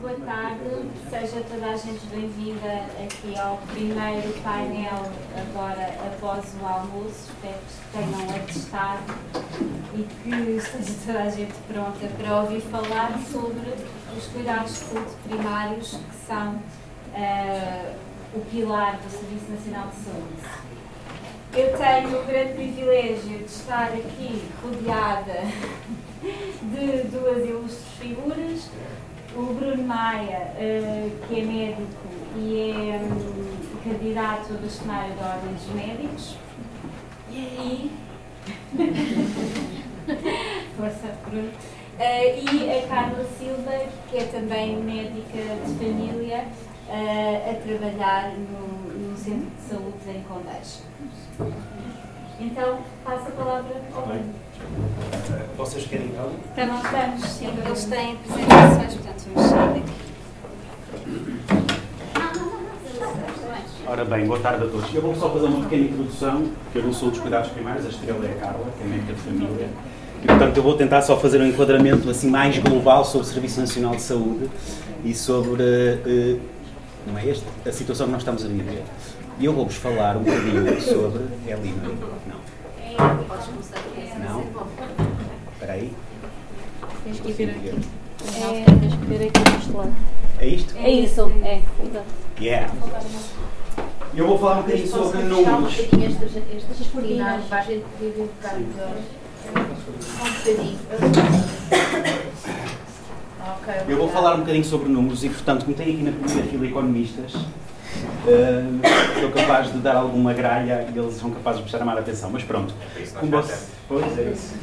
boa tarde, seja toda a gente bem-vinda aqui ao primeiro painel agora após o almoço. Espero que tenham atestado e que esteja toda a gente pronta para ouvir falar sobre os cuidados de primários que são uh, o pilar do Serviço Nacional de Saúde. Eu tenho o grande privilégio de estar aqui rodeada de duas ilustres figuras. O Bruno Maia, uh, que é médico e é um, candidato do cenário da Ordem dos Médicos. E. Força, Bruno. Uh, e a Carla Silva, que é também médica de família, uh, a trabalhar no, no Centro de Saúde em Condeixa. Então, passo a palavra ao Bruno. Vocês querem algo? Estamos, estamos, sim. Eles têm apresentações, portanto, vamos sair daqui. Ora bem, boa tarde a todos. Eu vou só fazer uma pequena introdução, porque eu não sou dos cuidados primários, a estrela é a Carla, que é médica de família. E, portanto, eu vou tentar só fazer um enquadramento assim mais global sobre o Serviço Nacional de Saúde e sobre uh, não é esta a situação que nós estamos a viver. E eu vou-vos falar um bocadinho sobre. É ali, não é? Não. Não? Aí. Tens que ver aqui. É, tens que ver aqui deste lado. É isto? É isso, é. Yeah. Eu vou falar um bocadinho sobre números. Estas, estas folhinhas para a gente poder um bocado bocadinho. Eu vou falar um bocadinho sobre números e, portanto, como tem aqui na primeira fila economistas, uh, sou capaz de dar alguma gralha e eles são capazes de prestar mais atenção. Mas pronto, como, vocês, pois é isso.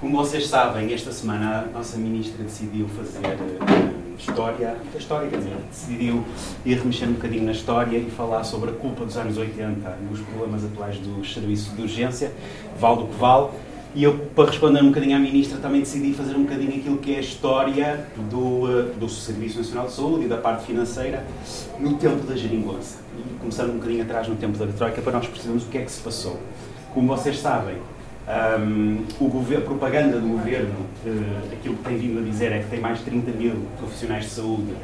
Como vocês sabem, esta semana a nossa ministra decidiu fazer uh, história, a história, quer dizer, decidiu ir remexer um bocadinho na história e falar sobre a culpa dos anos 80 e os problemas atuais dos serviços de urgência, vale do que vale e eu, para responder um bocadinho à Ministra, também decidi fazer um bocadinho aquilo que é a história do, eh, do Serviço Nacional de Saúde e da parte financeira no tempo da geringonça. E começando um bocadinho atrás no tempo da Troika, para nós percebermos o que é que se passou. Como vocês sabem, um, o governo, a propaganda do governo, uh, aquilo que tem vindo a dizer é que tem mais de 30 mil profissionais de saúde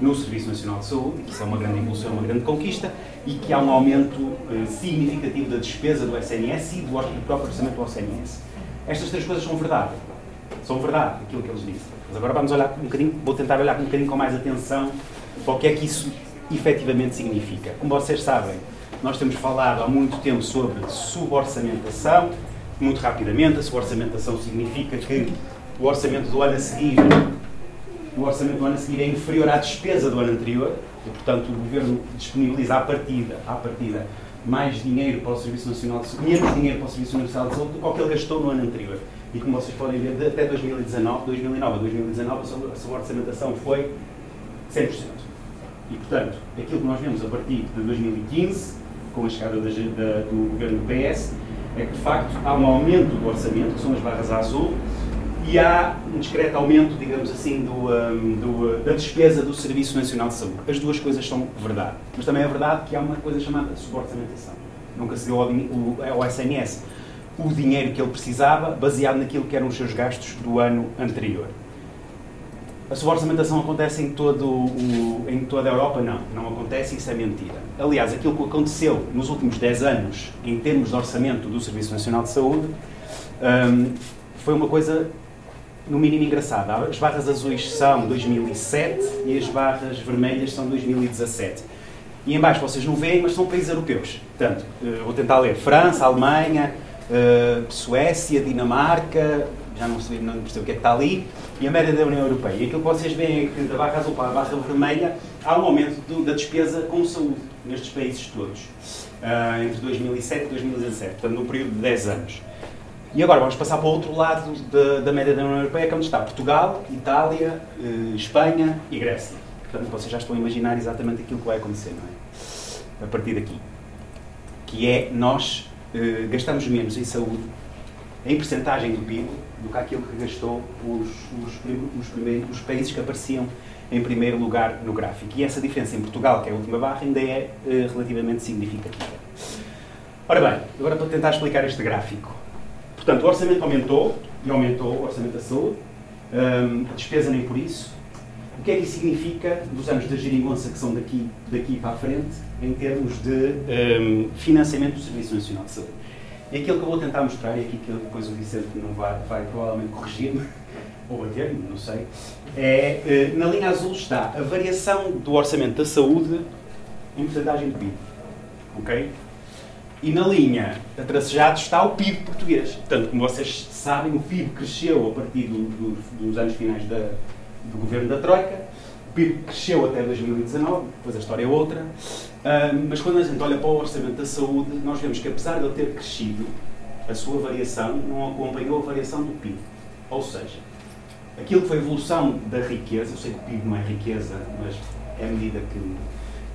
no Serviço Nacional de Saúde, que isso é uma grande evolução, uma grande conquista, e que há um aumento uh, significativo da despesa do SNS e do, próprio orçamento do SNS. Estas três coisas são verdade. São verdade, aquilo que eles dizem. Mas agora vamos olhar um bocadinho, vou tentar olhar um bocadinho com mais atenção para o que é que isso efetivamente significa. Como vocês sabem, nós temos falado há muito tempo sobre suborçamentação. Muito rapidamente, a suborçamentação significa que o orçamento do ano a seguir, o orçamento do ano a seguir é inferior à despesa do ano anterior e, portanto, o governo disponibiliza à partida, à partida mais dinheiro para o Serviço Nacional de Saúde, menos dinheiro para o Serviço Nacional de Saúde do que que ele gastou no ano anterior. E como vocês podem ver, até 2019, 2009 a 2019, a sua orçamentação foi 100%. E, portanto, aquilo que nós vemos a partir de 2015, com a chegada da, da, do governo do PS, é que, de facto, há um aumento do orçamento, que são as barras azul, e há um discreto aumento, digamos assim, do, um, do, da despesa do Serviço Nacional de Saúde. As duas coisas são verdade. Mas também é verdade que há uma coisa chamada suborçamentação. Nunca se deu ao, ao SNS o dinheiro que ele precisava, baseado naquilo que eram os seus gastos do ano anterior. A suborçamentação acontece em, todo o, em toda a Europa? Não, não acontece, isso é mentira. Aliás, aquilo que aconteceu nos últimos 10 anos, em termos de orçamento do Serviço Nacional de Saúde, um, foi uma coisa no mínimo engraçada. As barras azuis são 2007 e as barras vermelhas são 2017. E em baixo vocês não veem, mas são países europeus. Portanto, eh, vou tentar ler França, Alemanha, eh, Suécia, Dinamarca, já não sei, não percebo o que é que está ali, e a média da União Europeia. E aquilo que vocês veem é que da barra azul para a barra vermelha há um aumento do, da despesa com saúde nestes países todos, uh, entre 2007 e 2017, portanto, num período de 10 anos. E agora vamos passar para o outro lado da, da média da União Europeia, que é onde está Portugal, Itália, eh, Espanha e Grécia. Portanto, vocês já estão a imaginar exatamente aquilo que vai acontecer, não é? A partir daqui. Que é, nós eh, gastamos menos em saúde, em percentagem do PIB, do que aquilo que gastou os, os, os, os países que apareciam em primeiro lugar no gráfico. E essa diferença em Portugal, que é a última barra, ainda é eh, relativamente significativa. Ora bem, agora para tentar explicar este gráfico. Portanto, o orçamento aumentou, e aumentou o orçamento da saúde, um, a despesa nem por isso, O que é que isso significa dos anos da geringonça que são daqui, daqui para a frente, em termos de um, financiamento do Serviço Nacional de Saúde? E aquilo que eu vou tentar mostrar, e aqui que depois o Vicente não vai, vai provavelmente corrigir-me, ou bater-me, não sei, é, eh, na linha azul está a variação do orçamento da saúde em porcentagem de PIB. Ok? E na linha a está o PIB português. Portanto, como vocês sabem, o PIB cresceu a partir do, do, dos anos finais da, do governo da Troika. O PIB cresceu até 2019, depois a história é outra. Uh, mas quando a gente olha para o orçamento da saúde, nós vemos que apesar de ele ter crescido, a sua variação não acompanhou a variação do PIB. Ou seja, aquilo que foi a evolução da riqueza, eu sei que o PIB não é riqueza, mas é a medida que,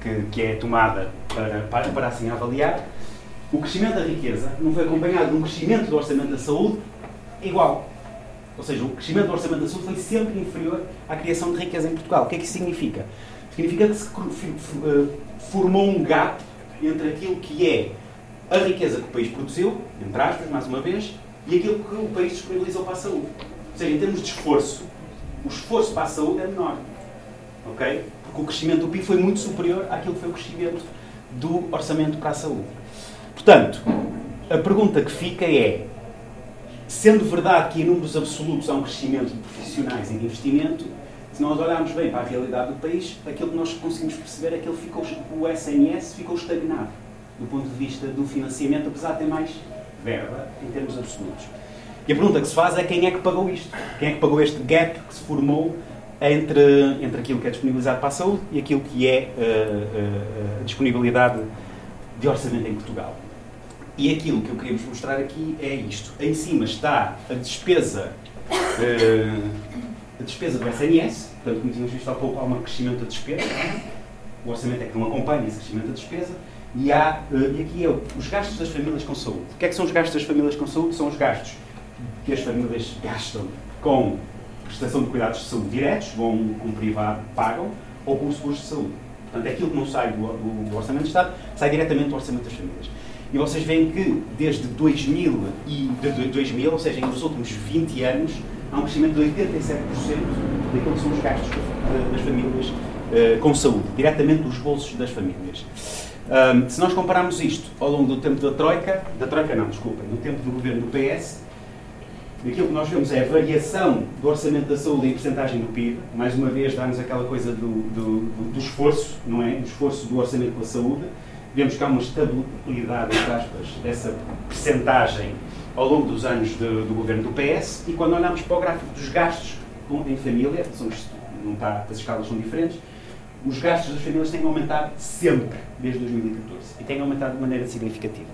que, que é tomada para, para, para assim avaliar, o crescimento da riqueza não foi acompanhado de um crescimento do orçamento da saúde igual. Ou seja, o crescimento do orçamento da saúde foi sempre inferior à criação de riqueza em Portugal. O que é que isso significa? Significa que se eh, formou um gap entre aquilo que é a riqueza que o país produziu, entre aspas, mais uma vez, e aquilo que o país disponibilizou para a saúde. Ou seja, em termos de esforço, o esforço para a saúde é menor. Ok? Porque o crescimento do PIB foi muito superior àquilo que foi o crescimento do orçamento para a saúde. Portanto, a pergunta que fica é: sendo verdade que em números absolutos há um crescimento de profissionais e de investimento, se nós olharmos bem para a realidade do país, aquilo que nós conseguimos perceber é que ele ficou, o SNS ficou estagnado do ponto de vista do financiamento, apesar de ter mais verba em termos absolutos. E a pergunta que se faz é quem é que pagou isto? Quem é que pagou este gap que se formou entre, entre aquilo que é disponibilizado para a saúde e aquilo que é uh, uh, a disponibilidade de orçamento em Portugal? E aquilo que eu queria vos mostrar aqui é isto. Em cima está a despesa, uh, a despesa do SNS, portanto, como tínhamos visto há pouco, há um crescimento da despesa. O orçamento é que não acompanha esse crescimento da despesa. E, há, uh, e aqui é os gastos das famílias com saúde. O que é que são os gastos das famílias com saúde? São os gastos que as famílias gastam com prestação de cuidados de saúde diretos, vão com um privado, pagam, ou com os seguros de saúde. Portanto, é aquilo que não sai do, do, do Orçamento de Estado, sai diretamente do Orçamento das Famílias. E vocês veem que desde 2000, e, de 2000 ou seja, nos últimos 20 anos, há um crescimento de 87% daquilo que são os gastos das famílias uh, com saúde, diretamente dos bolsos das famílias. Se nós compararmos isto ao longo do tempo da Troika, da Troika não, desculpem, no tempo do governo do PS, aquilo que nós vemos é a variação do orçamento da saúde em porcentagem do PIB, mais uma vez dá-nos aquela coisa do, do, do, esforço, não é? Do esforço do orçamento pela saúde, vemos que há uma estabilidade, entre aspas, dessa percentagem ao longo dos anos de, do governo do PS e quando olhamos para o gráfico dos gastos em família, são, não está, as escalas são diferentes, os gastos das famílias têm aumentado sempre desde 2014 e têm aumentado de maneira significativa.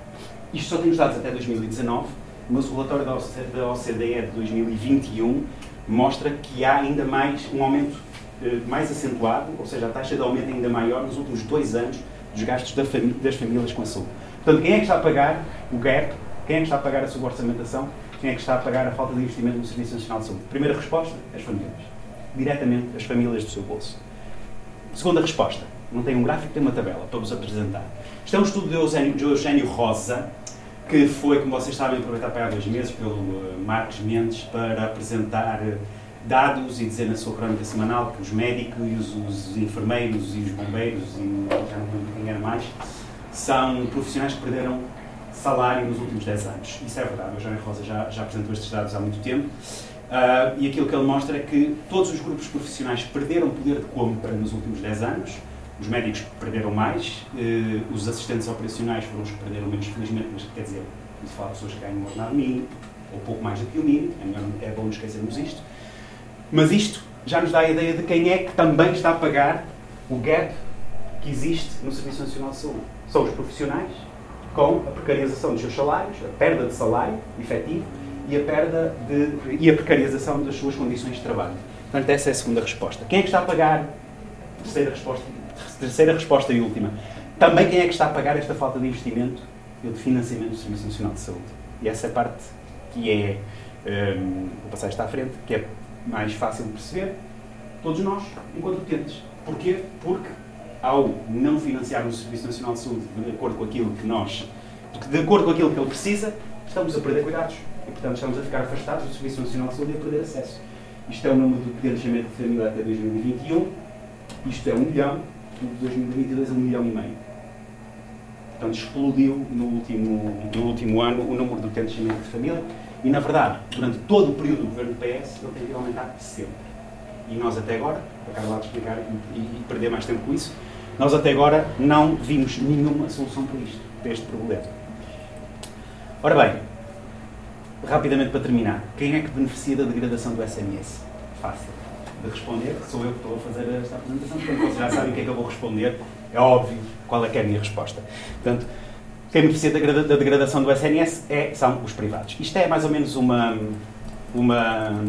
Isto só tem os dados até 2019, mas o relatório da OCDE de 2021 mostra que há ainda mais um aumento eh, mais acentuado, ou seja, a taxa de aumento ainda maior nos últimos dois anos dos gastos das famílias com a saúde. Portanto, quem é que está a pagar o gap? Quem é que está a pagar a suborçamentação? Quem é que está a pagar a falta de investimento no Serviço Nacional de Saúde? Primeira resposta, as famílias. Diretamente as famílias do seu bolso. Segunda resposta, não tem um gráfico, tem uma tabela para vos apresentar. Isto é um estudo de Eugênio, de Eugênio Rosa, que foi, como vocês sabem, aproveitado para há dois meses pelo uh, Marcos Mendes para apresentar uh, dados e dizer na sua crónica semanal que os médicos, os, os enfermeiros e os bombeiros, e já não quem era mais, são profissionais que perderam salário nos últimos 10 anos. Isso é verdade, o João Rosa já, já apresentou estes dados há muito tempo. Uh, e aquilo que ele mostra é que todos os grupos profissionais perderam poder de compra nos últimos 10 anos. Os médicos perderam mais, uh, os assistentes operacionais foram os que perderam menos, felizmente, mas quer dizer, de pessoas que ganham um ordenado mínimo, ou pouco mais do que o mínimo, é, é bom não esquecermos isto. Mas isto já nos dá a ideia de quem é que também está a pagar o gap que existe no Serviço Nacional de Saúde. São os profissionais, com a precarização dos seus salários, a perda de salário efetivo e a perda de, e a precarização das suas condições de trabalho. Portanto, essa é a segunda resposta. Quem é que está a pagar? Terceira resposta, terceira resposta e última. Também quem é que está a pagar esta falta de investimento e de financiamento do Serviço Nacional de Saúde? E essa é a parte que é, um, vou passar esta à frente, que é mais fácil de perceber, todos nós, enquanto utentes. Porquê? Porque ao não financiar o Serviço Nacional de Saúde de acordo com aquilo que nós, de acordo com aquilo que ele precisa, estamos a perder cuidados. E, portanto, estamos a ficar afastados do Serviço Nacional de Saúde e a perder acesso. Isto é o número de nascimento de família até 2021. Isto é um milhão. De 2022 é um milhão e meio. Portanto, explodiu no último, no último ano o número de utentes de família. E, na verdade, durante todo o período do governo do PS, ele tem a aumentar sempre. E nós, até agora, para lá de explicar e, e, perder mais tempo com isso, nós até agora não vimos nenhuma solução para isto, para este problema. Ora bem, rapidamente para terminar, quem é que beneficia da degradação do SMS? Fácil de responder, sou eu que estou a fazer esta apresentação, portanto vocês já sabem o que é que eu vou responder, é óbvio qual é que é a minha resposta. Portanto, quem beneficia da degradação do SNS é, são os privados. Isto é mais ou menos uma, uma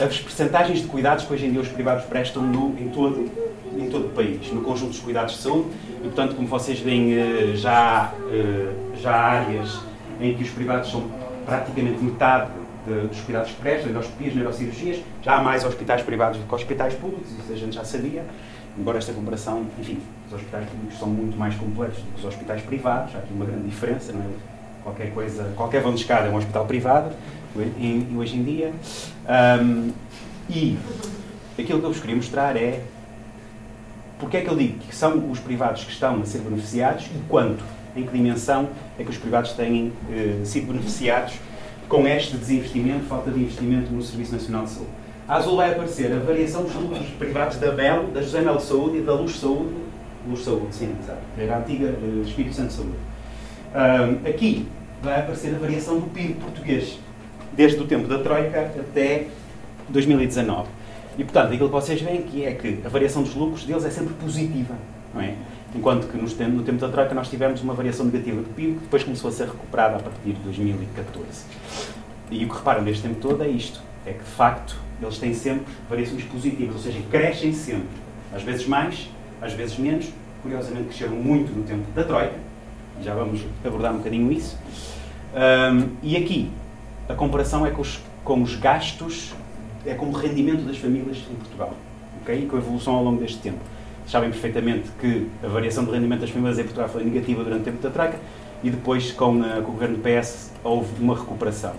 as percentagens de cuidados que hoje em dia os privados prestam no, em, todo, em todo o país, no conjunto dos cuidados de saúde, e portanto, como vocês veem, eh, já, eh, já há áreas em que os privados são praticamente metade de, dos cuidados que prestam, neurocirurgias, já há mais hospitais privados do que hospitais públicos, isso a gente já sabia, embora esta comparação, enfim, os hospitais públicos são muito mais completos do que os hospitais privados, há aqui uma grande diferença, não é? Qualquer coisa, qualquer vão de escada é um hospital privado, e, e hoje em dia. Um, e aquilo que eu vos queria mostrar é porque é que eu digo que são os privados que estão a ser beneficiados e quanto, em que dimensão é que os privados têm eh, sido beneficiados com este desinvestimento, falta de investimento no Serviço Nacional de Saúde. A azul vai aparecer a variação dos lucros privados da Belo, da José Mel de Saúde e da Luz Saúde. Luz Saúde, sim, sabe? Era a antiga uh, Espírito Santo de Saúde. Aqui vai aparecer a variação do PIB português desde o tempo da Troika até 2019. E, portanto, aquilo que vocês veem aqui é que a variação dos lucros deles é sempre positiva, não é? Enquanto que no tempo da Troika nós tivemos uma variação negativa do PIB, que depois começou a ser recuperada a partir de 2014. E o que reparam deste tempo todo é isto, é que, de facto, eles têm sempre variações positivas, ou seja, crescem sempre. Às vezes mais, às vezes menos. Curiosamente, cresceram muito no tempo da Troika, já vamos abordar um bocadinho isso. Um, e aqui, a comparação é com os, com os gastos, é com o rendimento das famílias em Portugal, ok? E com a evolução ao longo deste tempo. Sabem perfeitamente que a variação do rendimento das famílias em Portugal foi negativa durante o tempo da troca e depois, com, a, com o governo do PS, houve uma recuperação.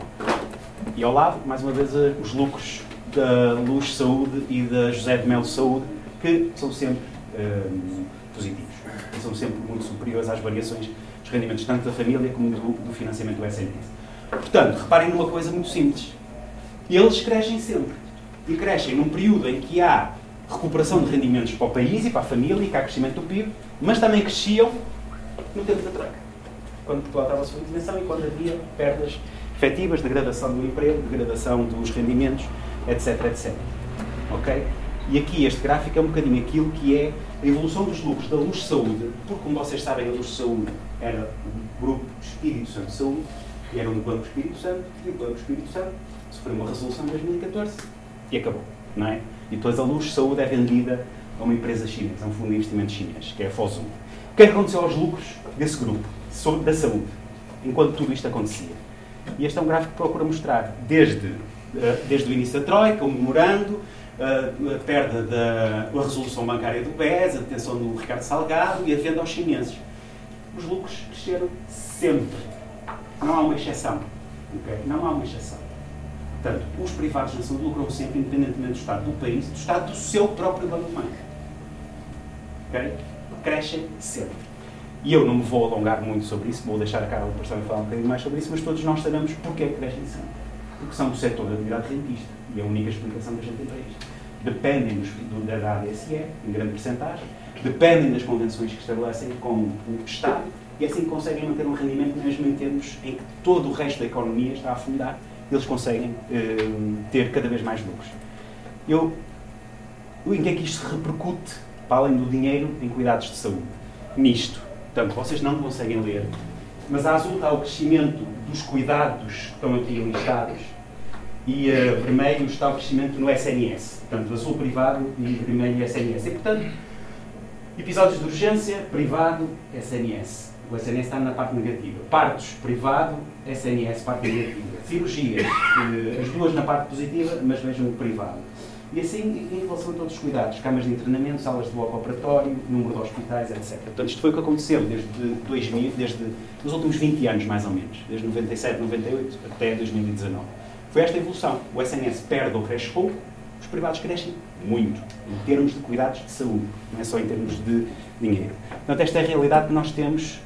E ao lado, mais uma vez, os lucros da Luz Saúde e da José de Melo Saúde, que são sempre um, positivos. E são sempre muito superiores às variações dos rendimentos, tanto da família como do, do financiamento do SNS. Portanto, reparem numa coisa muito simples. Eles crescem sempre. E crescem num período em que há recuperação de rendimentos para o país e para a família e que há crescimento do PIB, mas também cresciam no tempo da troca. Quando Portugal estava a sua dimensão e quando havia perdas efetivas, degradação do emprego, degradação dos rendimentos, etc, etc. Ok? E aqui este gráfico é um bocadinho aquilo que é a evolução dos lucros da Luz Saúde, porque como vocês sabem, a Luz Saúde era o grupo Espírito Santo de Saúde, que era um Banco Espírito Santo, e o Banco Espírito Santo sofreu uma resolução em 2014 e acabou, não é? E depois a Luz Saúde é vendida a uma empresa chinesa, a um fundo de investimento chinês, que é a Fosun. O que é aconteceu aos lucros desse grupo, da saúde, enquanto tudo isto acontecia? E este é um gráfico que procura mostrar, desde, eh, desde o início da Troika, o memorando, eh, a perda da a resolução bancária do BES, a detenção do Ricardo Salgado e a venda aos chineses. Os lucros cresceram sempre não há uma exceção. Okay? Não há uma exceção. Portanto, os privados na saúde lucram sempre, independentemente do Estado do país, do Estado do seu próprio banco. Okay? Crescem sempre. E eu não me vou alongar muito sobre isso, vou deixar a Carla depois também falar um bocadinho mais sobre isso, mas todos nós sabemos porque é que crescem sempre. Porque são do setor da atividade rentista. E é a única explicação que a gente para isto. Dependem do, da ADSE, em grande porcentagem, dependem das convenções que estabelecem com o Estado e assim conseguem manter um rendimento mesmo em termos em que todo o resto da economia está a afundar, eles conseguem uh, ter cada vez mais lucros. Eu, em que é que isto se repercute, para além do dinheiro, em cuidados de saúde? Nisto. Portanto, vocês não conseguem ler, mas a azul está o crescimento dos cuidados que estão aqui listados e uh, vermelho está o crescimento no SNS. Portanto, azul privado e vermelho SNS. E, portanto, episódios de urgência, privado, SNS o SNS está na parte negativa. Partos, privado, SNS, parte negativa. Cirurgias, eh, as duas na parte positiva, mas vejam o privado. E assim, em relação a todos os cuidados, camas de internamento, salas de bloco operatório, número de hospitais, etc. Portanto, isto foi o que aconteceu desde 2000, desde os últimos 20 anos, mais ou menos, desde 97, 98 até 2019. Foi esta evolução. O SNS perde ou cresce pouco, os privados crescem muito, em termos de cuidados de saúde, não é só em termos de dinheiro. Portanto, esta é a realidade que nós temos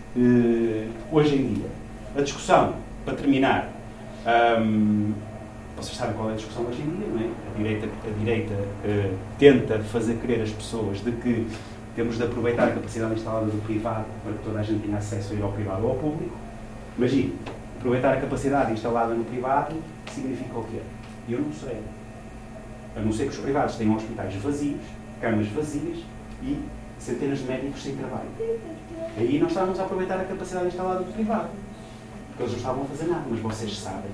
hoje em dia. A discussão, para terminar, um, vocês sabem qual é a discussão hoje em dia, não é? A direita, a direita uh, tenta fazer crer as pessoas de que temos de aproveitar a capacidade instalada do privado para que toda a gente tenha acesso a ir ao privado ou ao público. Imagine, aproveitar a capacidade instalada no privado significa o quê? Eu não sei. A não ser que os privados tenham hospitais vazios, camas vazias e centenas de médicos sem trabalho. Aí nós estávamos a aproveitar a capacidade instalada do privado. Porque eles não estavam a fazer nada, mas vocês sabem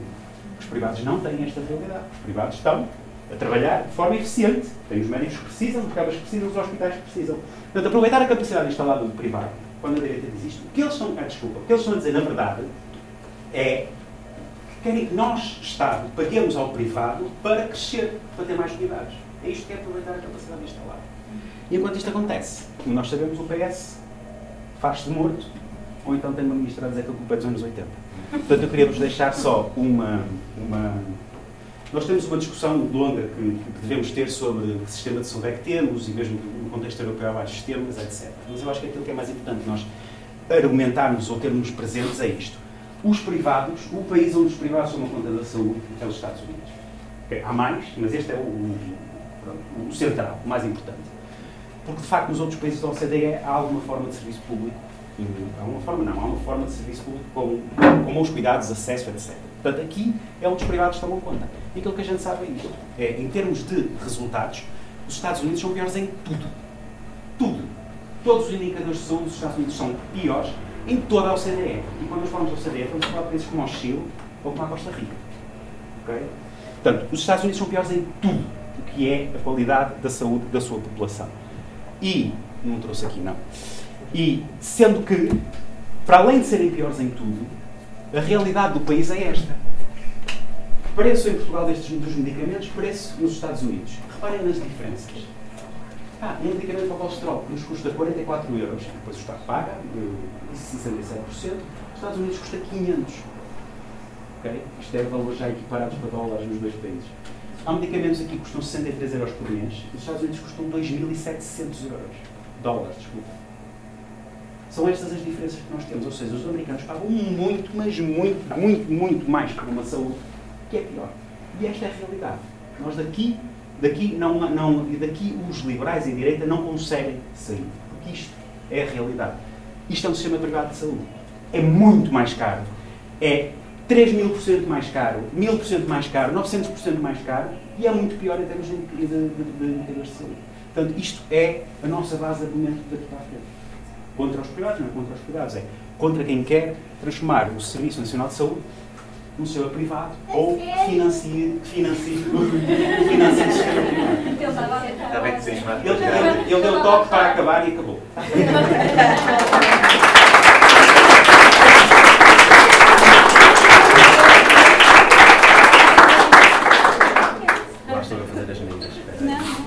os privados não têm esta realidade. Os privados estão a trabalhar de forma eficiente. Têm os médicos que precisam, os cabas que precisam, os hospitais que precisam. Portanto, aproveitar a capacidade instalada do privado, quando a direita diz isto, o que eles estão, ah, desculpa, o que eles estão a dizer, na verdade, é que querem que nós, Estado, paguemos ao privado para crescer, para ter mais cuidados. É isto que é aproveitar a capacidade instalada. E enquanto isto acontece, como nós sabemos, o PS faz-se morto, ou então tem uma ministra a dizer que a culpa é dos anos 80. Portanto, eu queria vos deixar só uma, uma. Nós temos uma discussão longa que, que, devemos ter sobre que sistema de saúde é que temos e mesmo no contexto europeu há vários sistemas, etc. Mas eu acho que aquilo que é mais importante nós argumentarmos ou termos presentes é isto. Os privados, o país onde os privados tomam conta da saúde é os Estados Unidos. Há mais, mas este é o, o, o central, o mais importante. Porque, de facto, nos outros países da OCDE há alguma forma de serviço público há uma forma, não, há uma forma de serviço público com, com bons cuidados, acesso, etc. Portanto, aqui é onde os privados tomam conta. E aquilo que a gente sabe é isto. É, em termos de resultados, os Estados Unidos são piores em tudo. Tudo. Todos os indicadores de saúde dos Estados Unidos são piores em toda a OCDE. E quando nós falamos da OCDE, estamos a falar de países como o Chile ou como a Costa Rica. Okay? Portanto, os Estados Unidos são piores em tudo o que é a qualidade da saúde da sua população. E, não trouxe aqui, não. E sendo que, para além de serem piores em tudo, a realidade do país é esta. Preço em Portugal destes, dos medicamentos, preço nos Estados Unidos. Reparem nas diferenças. Ah, um medicamento para o colesterol que nos custa 44 euros, depois o Estado paga, 67%, nos Estados Unidos custa 500. Okay? Isto é valor já equiparados para dólares nos dois países. Há medicamentos aqui que custam 63 euros por mês, nos Estados Unidos custam 2.700 euros. Dólares, desculpa. São estas as diferenças que nós temos. Ou seja, os americanos pagam muito, mas muito, muito, muito mais por uma saúde que é pior. E esta é a realidade. Nós daqui, daqui, não, não, daqui os liberais e a direita não conseguem sair. Porque isto é a realidade. Isto é um sistema privado de saúde. É muito mais caro. É 3 mil por cento mais caro, 1000 por cento mais caro, 900 por cento mais caro e é muito pior em termos de de, de, saúde. Portanto, isto é a nossa base de argumento daqui para a frente contra os privados, não é contra os privados, é contra quem quer transformar o Serviço Nacional de Saúde num sistema privado ou financie, financie, financie o sistema privado. Está bem que ele, ele, ele deu toque para acabar e acabou. Lá estou a fazer as minhas. Não.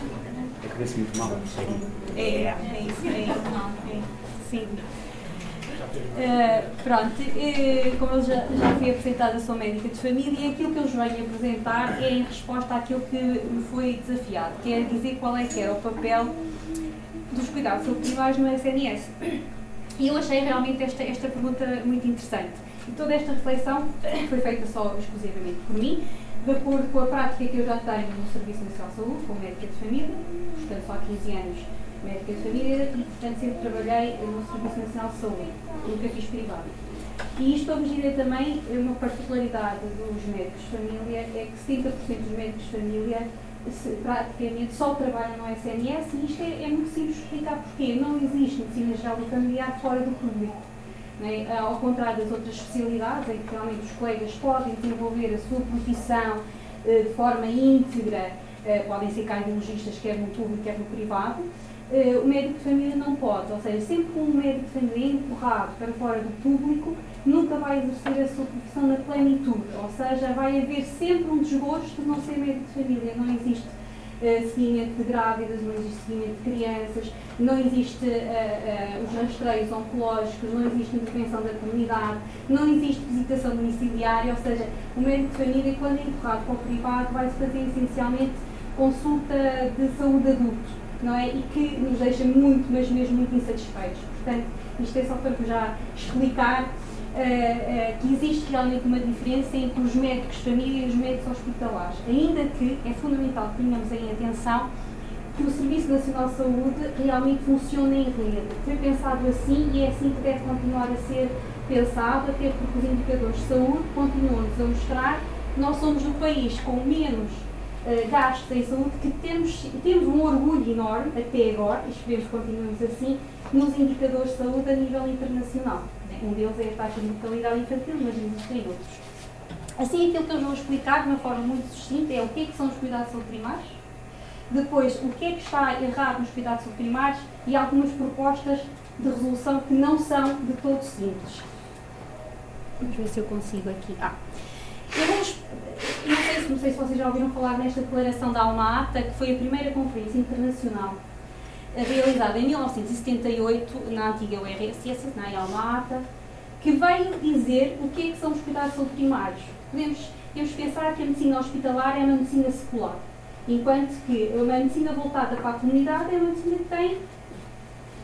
É que vê-se muito mal. É, é isso, é isso. Sim. Uh, pronto, uh, como eu já, já fui apresentada, sou médica de família e aquilo que eu venho apresentar é em resposta àquilo que me foi desafiado, que é dizer qual é que era o papel dos cuidados privados no SNS. E eu achei realmente esta, esta pergunta muito interessante. E toda esta reflexão foi feita só exclusivamente por mim, de acordo com a prática que eu já tenho no Serviço Nacional de Saúde, como médica de família, portanto, só há 15 anos médica de família e, portanto, sempre trabalhei no Serviço Nacional de Saúde, nunca fiz privado. E isto dizer também uma particularidade dos médicos de família é que 70% dos médicos de família se, praticamente só trabalham no SNS e isto é, é muito simples explicar porquê. Não existe medicina geral e familiar fora do público. É? Ao contrário das outras especialidades, em que realmente os colegas podem desenvolver a sua profissão eh, de forma íntegra, eh, podem ser cardiologistas quer no público, quer no privado, uh, o médico de família não pode. Ou seja, sempre que um médico de família é empurrado para fora do público, nunca vai exercer a sua profissão na plenitude. Ou seja, vai haver sempre um desgosto de não ser médico de família. Não existe seguimento de grávidas, não existe seguimento de crianças, não existe uh, uh, os rastreios oncológicos, não existe intervenção da comunidade, não existe visitação domiciliária, ou seja, o médico de família, quando é empurrado para o privado, vai-se fazer essencialmente consulta de saúde adulto, não é? E que nos deixa muito, mas mesmo muito insatisfeitos. Portanto, isto é só para já explicar uh, que existe realmente uma diferença entre os médicos família e os médicos hospitalares. Ainda que é fundamental que tenhamos em atenção que o Serviço Nacional de Saúde realmente funcione em rede. Foi pensado assim e é assim que deve continuar a ser pensado, até porque os indicadores de saúde continuam-nos a mostrar que nós somos o país com menos uh, gastos em saúde, que temos, temos um orgulho enorme, até agora, e esperemos que continuemos assim, nos indicadores de saúde a nível internacional. Um deles é a taxa de mortalidade infantil, mas existem outros. Assim, aquilo que eu vou explicar de uma forma muito sucinta é o que, é que são os cuidados de primários, depois o que é que está errado nos cuidados de primários e algumas propostas de resolução que não são de todo simples. Vamos ver se eu consigo aqui. Ah, eu vou, não, sei, se vocês já ouviram falar nesta declaração da Alma Ata, que foi a primeira conferência internacional realizada em 1978 na antiga URSS, na Alma-Ata, que veio dizer o que é que são os cuidados de primários. Podemos, podemos pensar que a medicina hospitalar é uma medicina secular, enquanto que uma medicina voltada para a comunidade é uma medicina que tem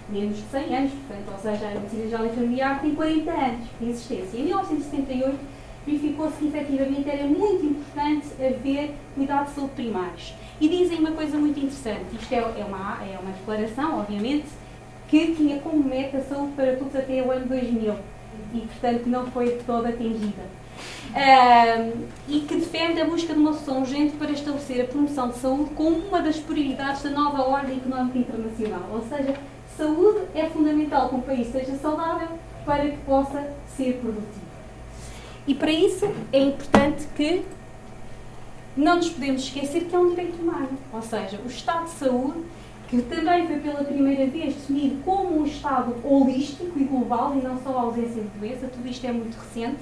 menos de 100 anos, portanto, ou seja, a medicina geral e familiar tem 40 anos de existência. Em 1978 verificou-se que efetivamente era muito importante haver cuidados de saúde primários. E dizem uma coisa muito interessante, isto é, é, uma, é uma declaração, obviamente, que tinha como meta a saúde para todos até o ano 2000 e, portanto, não foi toda atingida. Um, e que defende a busca de uma solução urgente para estabelecer a promoção de saúde como uma das prioridades da nova ordem económica internacional. Ou seja, saúde é fundamental que um país seja saudável para que possa ser produtivo. E para isso é importante que não nos podemos esquecer que é um direito humano, ou seja, o estado de saúde, que também foi pela primeira vez definido como um estado holístico e global e não só a ausência de doença, tudo isto é muito recente,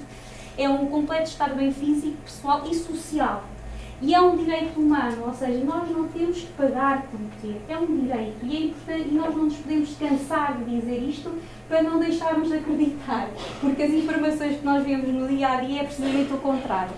é um completo estado bem físico, pessoal e social. E é um direito humano, ou seja, nós não temos que pagar por ter, é um direito. E é importante, e nós não nos podemos cansar de dizer isto para não deixarmos de acreditar, porque as informações que nós vemos no dia a dia é precisamente o contrário.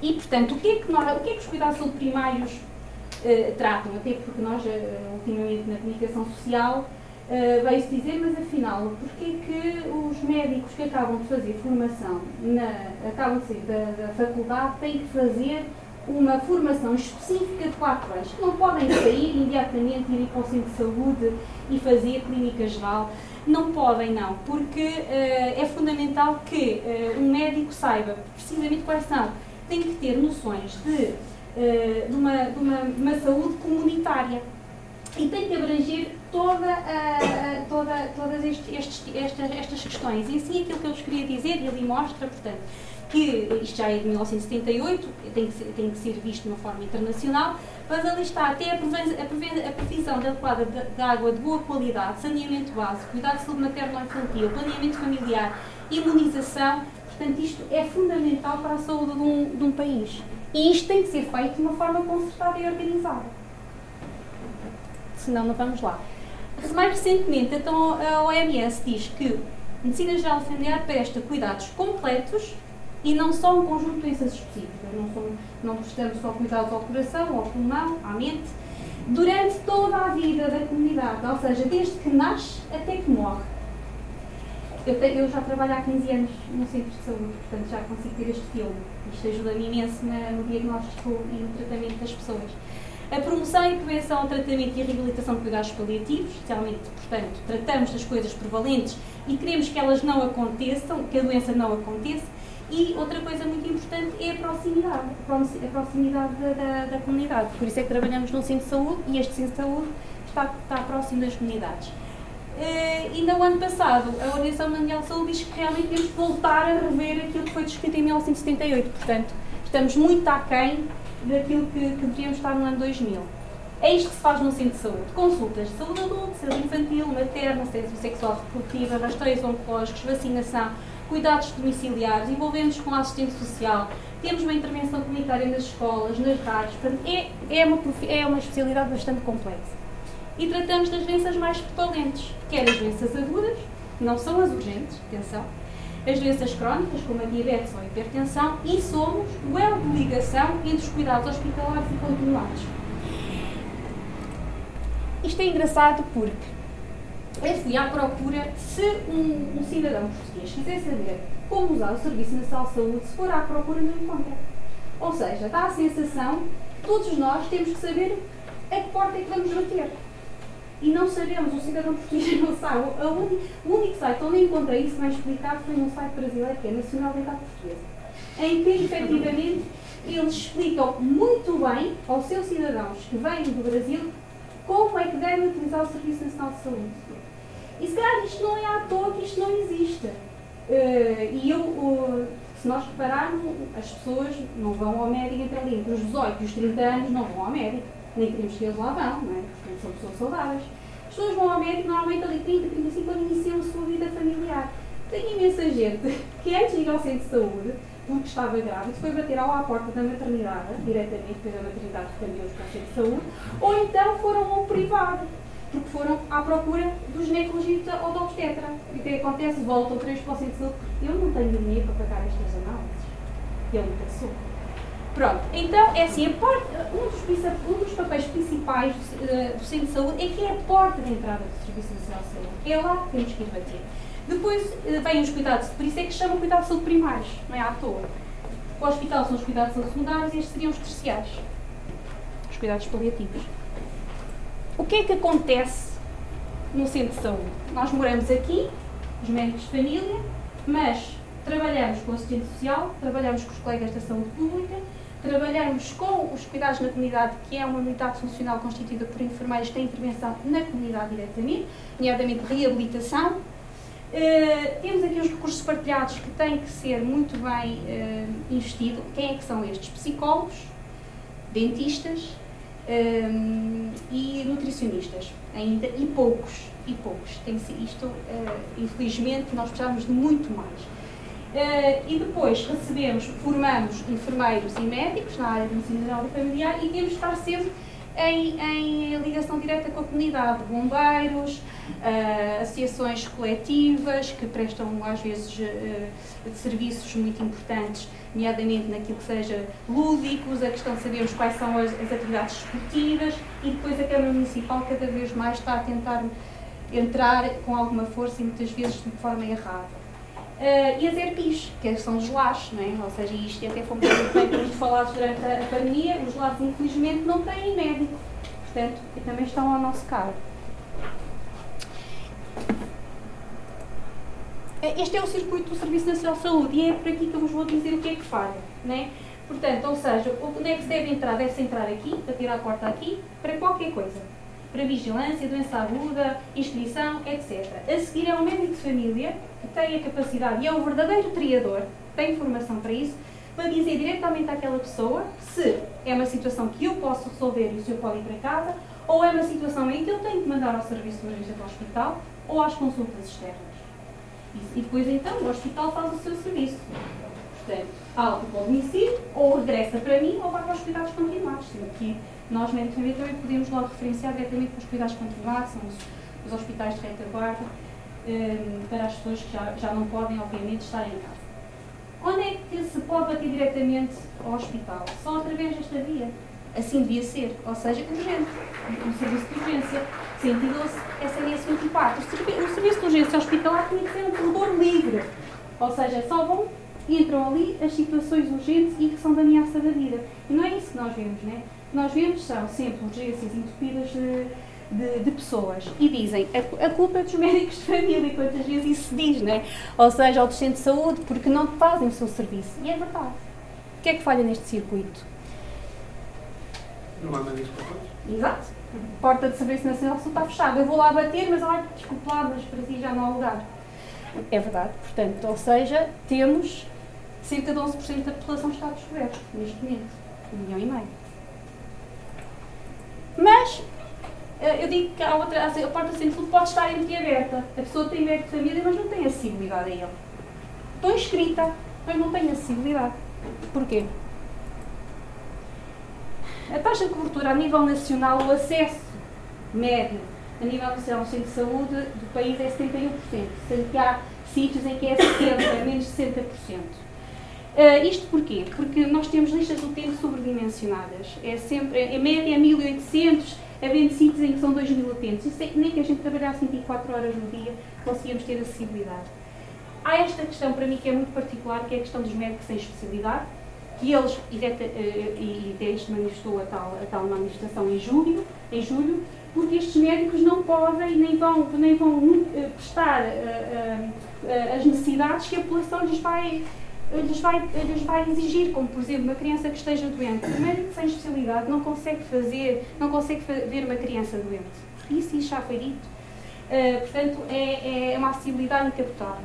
E, portanto, o que é que, nós, o que, é que os cuidados primários uh, tratam? Até porque nós, uh, ultimamente, na comunicação social, uh, veio-se dizer, mas afinal, porquê que os médicos que acabam de fazer formação, na, acabam de ser da, da faculdade, têm que fazer uma formação específica de 4 anos, não podem sair imediatamente, ir para o centro de saúde e fazer clínica geral. Não podem, não, porque uh, é fundamental que uh, um médico saiba precisamente quais são tem que ter noções de, uh, de, uma, de uma, uma, saúde comunitária e tem que abranger toda, toda, todas estes, estas, estas questões. E assim aquilo que eu vos queria dizer, e ali mostra, portanto, que isto já é de 1978, tem que, ser, tem que ser visto de uma forma internacional, mas ali está até a, previsão, adequada de, de, água de boa qualidade, saneamento básico, cuidado de saúde materno-infantil, planeamento familiar, imunização, Portanto, isto é fundamental para a saúde de um, de um país. E isto tem que ser feito de uma forma concertada e organizada. Senão, não vamos lá. Mais recentemente, então, a OMS diz que Medicina Geral Familiar presta cuidados completos e não só um conjunto de doenças específicas. Não, são, não prestamos só cuidados ao coração, ao pulmão, à mente, durante toda a vida da comunidade, ou seja, desde que nasce até que morre. Eu, eu, já trabalho há 15 anos no centro de saúde, portanto já consigo ter este filme. Isto ajuda-me imenso no diagnóstico e no tratamento das pessoas. A promoção e prevenção, tratamento e reabilitação de cuidados paliativos, especialmente, portanto, tratamos das coisas prevalentes e queremos que elas não aconteçam, que a doença não aconteça. E outra coisa muito importante é a proximidade, a proximidade da, da, da comunidade. Por isso é que trabalhamos num centro de saúde e este centro de saúde está, está próximo das comunidades. Uh, ainda o ano passado, a Organização Mundial de Saúde diz que realmente temos que voltar a rever aquilo que foi descrito em 1978. Portanto, estamos muito aquém daquilo que, que deveríamos estar no ano 2000. É isto que se faz no centro de saúde. Consultas de saúde adulta, saúde infantil, materna, saúde sexual reprodutiva, rastreios oncológicos, vacinação, cuidados domiciliares, envolvemos com a assistente social, temos uma intervenção comunitária nas escolas, nas rádios, é, é, uma, é uma especialidade bastante complexa. E tratamos das doenças mais prevalentes, quer as doenças agudas, não são as urgentes, atenção, as doenças crónicas, como a diabetes ou a hipertensão, e somos o elo de ligação entre os cuidados hospitalares e continuados. Isto é engraçado porque eu fui à procura, se um, um cidadão português quiser saber como usar o Serviço Nacional de Saúde, se for à procura, não encontra. Ou seja, dá a sensação que todos nós temos que saber a que porta é que vamos bater. E não sabemos, o cidadão português não sabe. o único site onde encontrei isso bem explicado foi num site brasileiro, que é Nacional Dental Portuguesa, em que, efetivamente, eles explicam muito bem aos seus cidadãos que vêm do Brasil como é que devem utilizar o Serviço Nacional de Saúde. E se calhar isto não é à toa que isto não existe. Uh, e eu, uh, se nós repararmos, as pessoas não vão ao médico entre ali, entre os 18 e os 30 anos não vão ao médico, nem queremos que eles lá vão, não é? Porque são pessoas saudáveis. As pessoas vão ao médico normalmente ali 30, 35 quando iniciam a sua vida familiar. Tem imensa gente que antes de ir ao centro de saúde, porque estava grávida, foi bater à porta da maternidade, diretamente, depois a maternidade recaminhou-os para o centro de saúde, ou então foram ao privado porque foram à procura do ginecologista ou do obstetra. E o que acontece? Voltam 3% de saúde. Eu não tenho dinheiro para pagar estas análises. Ele me passou. Pronto, então é assim, porta, um, dos, um, dos, papéis principais do, uh, do, centro de saúde é que é a porta de entrada do Serviço Nacional de Saúde. É lá que temos que ir bater. Depois uh, vêm os cuidados, por isso é que chamam cuidados de saúde primários, não é à toa. O hospital são os cuidados de saúde secundários e estes seriam os terciários, os cuidados paliativos. O que é que acontece no centro de saúde? Nós moramos aqui, os médicos de família, mas trabalhamos com o assistente social, trabalhamos com os colegas da saúde pública, trabalhamos com os cuidados na comunidade, que é uma unidade funcional constituída por enfermeiros que têm intervenção na comunidade diretamente, nomeadamente reabilitação. Uh, temos aqui os recursos partilhados que têm que ser muito bem uh, investidos. Quem é que são estes? Psicólogos, dentistas, um, e nutricionistas ainda, e poucos, e poucos. Tem isto, uh, infelizmente, nós precisamos de muito mais. Uh, e depois recebemos, formamos enfermeiros e médicos na área de medicina geral familiar e temos de estar sempre em, em ligação direta com a comunidade, bombeiros, uh, associações coletivas que prestam às vezes uh, serviços muito importantes, nomeadamente naquilo que seja lúdicos, a questão de sabermos quais são as, as atividades esportivas e depois a Câmara Municipal cada vez mais está a tentar entrar com alguma força e muitas vezes de forma errada. Uh, e as ERPIs, que são os lares, não é? ou seja, isto até fomos muito falados durante a, pandemia, os lares infelizmente não têm médico, portanto, também estão ao nosso cargo. Este é o circuito do Serviço Nacional de Saúde e é por aqui que eu vos vou dizer o que é que falha. Né? Portanto, ou seja, onde é que se deve entrar? Deve-se entrar aqui, para tirar a porta aqui, para qualquer coisa para vigilância, doença aguda, inscrição, etc. A seguir é um médico de família que tem a capacidade e é o verdadeiro triador, tem informação para isso, para dizer diretamente àquela pessoa se é uma situação que eu posso resolver e o senhor pode ir para casa, ou é uma situação em que eu tenho que mandar ao serviço de urgência do hospital ou às consultas externas. E depois então o hospital faz o seu serviço. Portanto, algo para o domicílio, ou regressa para mim, ou vai para os cuidados continuados, sendo que nós, NTV, também podemos logo referenciar diretamente para os cuidados continuados, são os, os hospitais de retaguarda, um, para as pessoas que já, já não podem, obviamente, estar em casa. Onde é que se pode bater diretamente ao hospital? Só através desta via. Assim devia ser, ou seja, urgente. Um serviço de urgência. 112, SMS 24. O serviço de urgência hospitalar tinha que ser um corredor livre. Ou seja, só vão entram ali as situações urgentes e que são de ameaça da vida. E não é isso que nós vemos, né? nós vemos são sempre urgências entupidas de, de, de, pessoas e dizem a, a, culpa é dos médicos de família, quantas vezes isso diz, né? ou seja, ao docente de saúde, porque não fazem o seu serviço. E é verdade. O que é que falha neste circuito? Não há para todos? Exato. A porta de Serviço Nacional de está fechada. Eu vou lá bater, mas olha, desculpe lá, mas para si já não há lugar. É verdade. Portanto, ou seja, temos cerca de 11% da população está descoberta neste momento. Um milhão e meio. Mas eh, eu digo que a, outra, a porta sem fundo pode estar entreaberta. A pessoa tem médico de família, mas não tem acessibilidade a ele. Estou inscrita, mas não tenho acessibilidade. Porquê? A taxa de cobertura a nível nacional, o acesso médio a nível nacional ao centro de saúde do país é 71%, sendo que há sítios em que é 60%, é menos de 60%. Uh, isto porquê? Porque nós temos listas do tempo sobredimensionadas. É sempre, em média, 1800, havendo sítios em que são 2000 utentes. Isso é, nem que a gente trabalhasse 24 horas no dia, conseguíamos ter acessibilidade. Há esta questão, para mim, que é muito particular, que é a questão dos médicos sem especialidade, que eles, e, e até isto manifestou a tal, a tal manifestação em julho, em julho, porque estes médicos não podem nem vão, nem vão uh, prestar uh, uh, as necessidades que a população lhes vai, lhes, vai, lhes vai exigir, como por exemplo uma criança que esteja doente. O médico sem especialidade não consegue fazer, não consegue ver uma criança doente. Isso, isso já foi dito. portanto, é, é uma acessibilidade incapotável.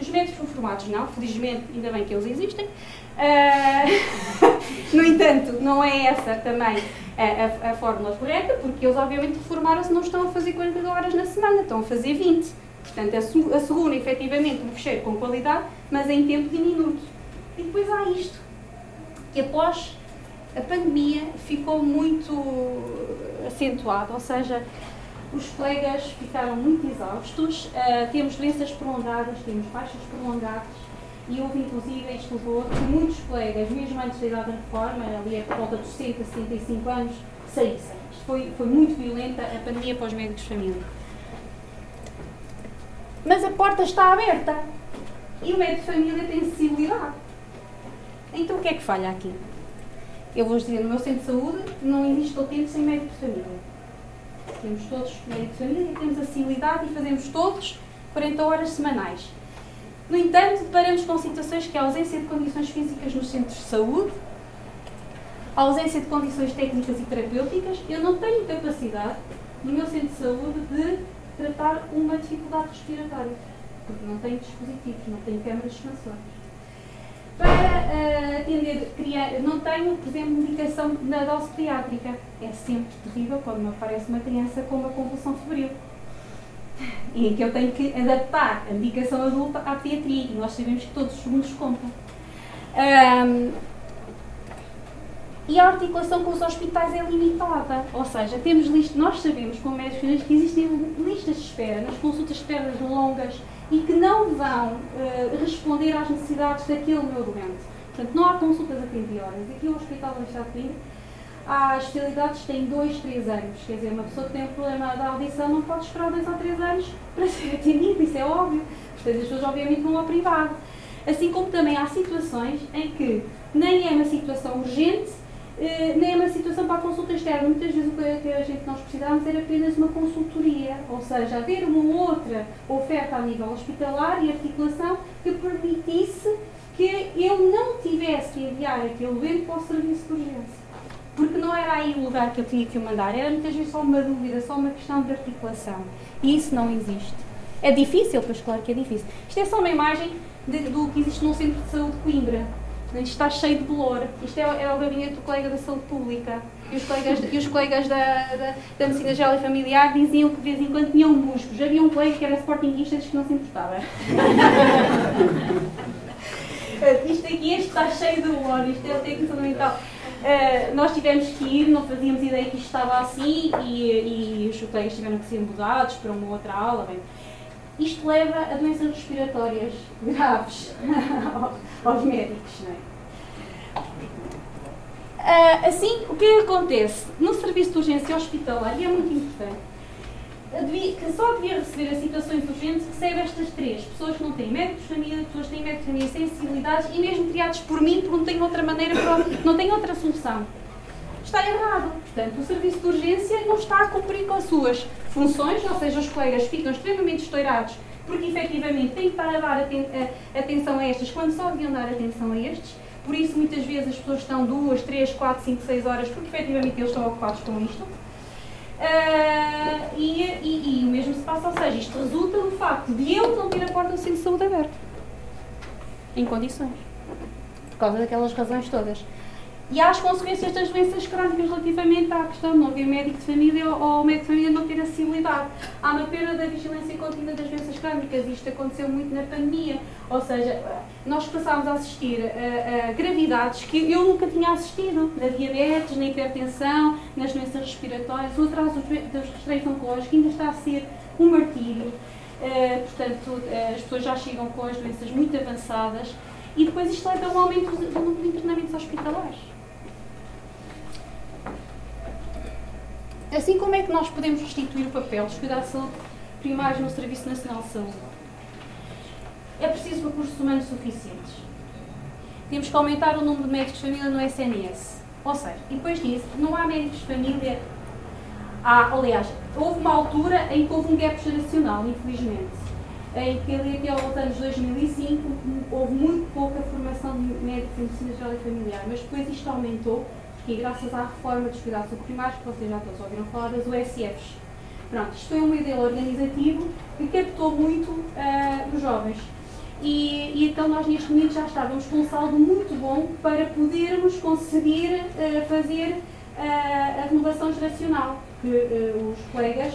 Os médicos formados não, felizmente, ainda bem que eles existem. no entanto, não é essa também a, a, a fórmula correta, porque eles obviamente reformaram-se não estão a fazer 40 horas na semana, estão a fazer 20. Portanto, asseguram efetivamente um fecheiro com qualidade, mas em tempo diminuto. E depois há isto, que após a pandemia ficou muito acentuado, ou seja, os colegas ficaram muito exaustos, uh, temos doenças prolongadas, temos baixas prolongadas, e houve inclusive, isto levou que muitos colegas, mesmo antes da idade da reforma, ali por volta dos 60, 65 anos, saíssem. Isto foi, foi muito violenta a pandemia para os médicos de família. Mas a porta está aberta e o médico de família tem acessibilidade. Então o que é que falha aqui? Eu vou dizer, no meu centro de saúde não existe utente sem médico de família. Temos todos médico de família, temos acessibilidade e fazemos todos 40 horas semanais. No entanto, deparamos com situações que a ausência de condições físicas nos centros de saúde, a ausência de condições técnicas e terapêuticas, eu não tenho capacidade no meu centro de saúde de tratar uma dificuldade respiratória, porque não tenho dispositivos, não tenho câmaras expansórias. Para uh, atender crianças, não tenho, por exemplo, medicação na dose pediátrica. É sempre terrível quando me aparece uma criança com uma convulsão febril em que eu tenho que adaptar a medicação adulta à pediatria e nós sabemos que todos os segundos contam. Um, e a articulação com os hospitais é limitada, ou seja, temos list, nós sabemos como médicos que existem listas de espera nas consultas de espera longas e que não vão uh, responder às necessidades daquele meu doente. Portanto, não há consultas a 30 horas. Aqui o Hospital da Estado de Coimbra há especialidades que têm 2, 3 anos. Quer dizer, uma pessoa que tem um problema da audição não pode esperar 2 ou 3 anos para ser atendida, isso é óbvio. Portanto, as pessoas obviamente vão ao privado. Assim como também há situações em que nem é uma situação urgente, eh, nem é uma situação para a consulta externa. Muitas vezes o que a gente nós precisávamos era apenas uma consultoria, ou seja, haver uma outra oferta a nível hospitalar e articulação que permitisse que eu não tivesse que enviar aquele doente para o serviço de urgência porque não era aí o lugar que eu tinha que o mandar, era muitas vezes só uma dúvida, só uma questão de articulação. E isso não existe. É difícil, pois claro que é difícil. Isto é só uma imagem de, do que existe no Centro de Saúde de Coimbra. Isto está cheio de bolor. Isto é, é o gabinete do colega da saúde pública. E os colegas, e os colegas da, da, da medicina geral e familiar diziam que de vez em quando tinham buscos. Havia um colega que era sportinguista que não se importava. isto aqui este está cheio de bolor. Isto é o técnico fundamental. Uh, nós tivemos que ir, não fazíamos ideia que isto estava assim e, e os colegas tiveram que ser mudados para uma outra aula. Bem, isto leva a doenças respiratórias graves aos médicos. Não é? Uh, assim, o é que acontece? No serviço de urgência hospitalar, e é muito importante, que só devia receber as situações urgentes, recebe estas três. Pessoas que não têm médicos de família, pessoas que têm médicos de família sensibilidades e mesmo criados por mim, porque não têm outra maneira, não têm outra solução. Está errado. Portanto, o serviço de urgência não está a cumprir com as suas funções, ou seja, os colegas ficam extremamente estourados porque efetivamente têm que estar a dar atenção a estas quando só deviam dar atenção a estes. Por isso, muitas vezes as pessoas estão duas, três, quatro, cinco, seis horas porque efetivamente eles estão ocupados com isto. Uh, e, e, e, o mesmo se passa, ou seja, isto resulta do facto de eu não ter a porta do centro de saúde aberta. Em condições. Por causa daquelas razões todas. E há as consequências das doenças crónicas relativamente à questão de não haver médico de família ou o médico de família não ter acessibilidade. Há uma perda da vigilância contínua das doenças crónicas. Isto aconteceu muito na pandemia. Ou seja, nós passámos a assistir a, a gravidades que eu nunca tinha assistido. Na diabetes, na hipertensão, nas doenças respiratórias. O atraso dos rastreios oncológicos ainda está a ser um martírio. Uh, portanto, uh, as pessoas já chegam com as doenças muito avançadas e depois isto leva a um aumento do número de internamentos hospitalares. Assim como é que nós podemos restituir o papel dos cuidados de saúde primários no Serviço Nacional de Saúde? É preciso recursos humanos suficientes. Temos que aumentar o número de médicos de família no SNS. Ou seja, e depois disso, não há médicos de família. Há, aliás, houve uma altura em que houve um gap geracional, infelizmente, em que ali até aos anos 2005 houve muito pouca formação de médicos em medicina geral e familiar, mas depois isto aumentou que graças à reforma dos cuidados primários, que vocês já todos ouviram falar, das USFs. Pronto, isto foi um modelo organizativo que captou muito uh, os jovens. E, e, então nós neste momento já estávamos com um saldo muito bom para podermos conseguir uh, fazer uh, a renovação geracional, que os colegas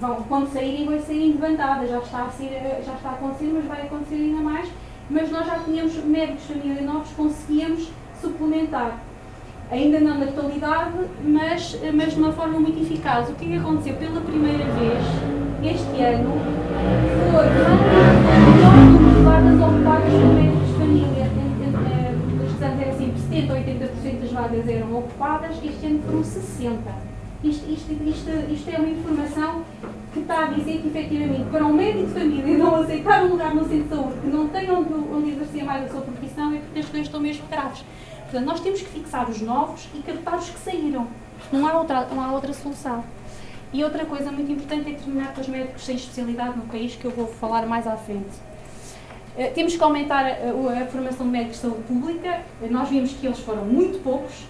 vão, quando saírem, vão saírem de bandada, já está, a ser, já está a acontecer, mas vai acontecer ainda mais. Mas nós já tínhamos médicos família novos, conseguíamos suplementar ainda não na totalidade, mas, mas de uma forma muito eficaz. O que é aconteceu pela primeira vez este ano foi o número de vagas ocupadas por médicos de família. Antes era sempre 70% ou 80% das vagas eram ocupadas, este ano foram 60%. Isto, isto, isto, isto, é uma informação que está a dizer que, efetivamente, para um médico de família não aceitar um lugar no centro de saúde, que não tem onde, onde exercer mais a sua profissão, é porque as coisas estão mesmo graves. Portanto, nós temos que fixar os novos e captar os que saíram. Não há outra, não há outra solução. E outra coisa muito importante é terminar com os médicos sem especialidade no país, que eu vou falar mais à frente. Uh, temos que aumentar a, a, formação de médicos de saúde pública. Nós vimos que eles foram muito poucos.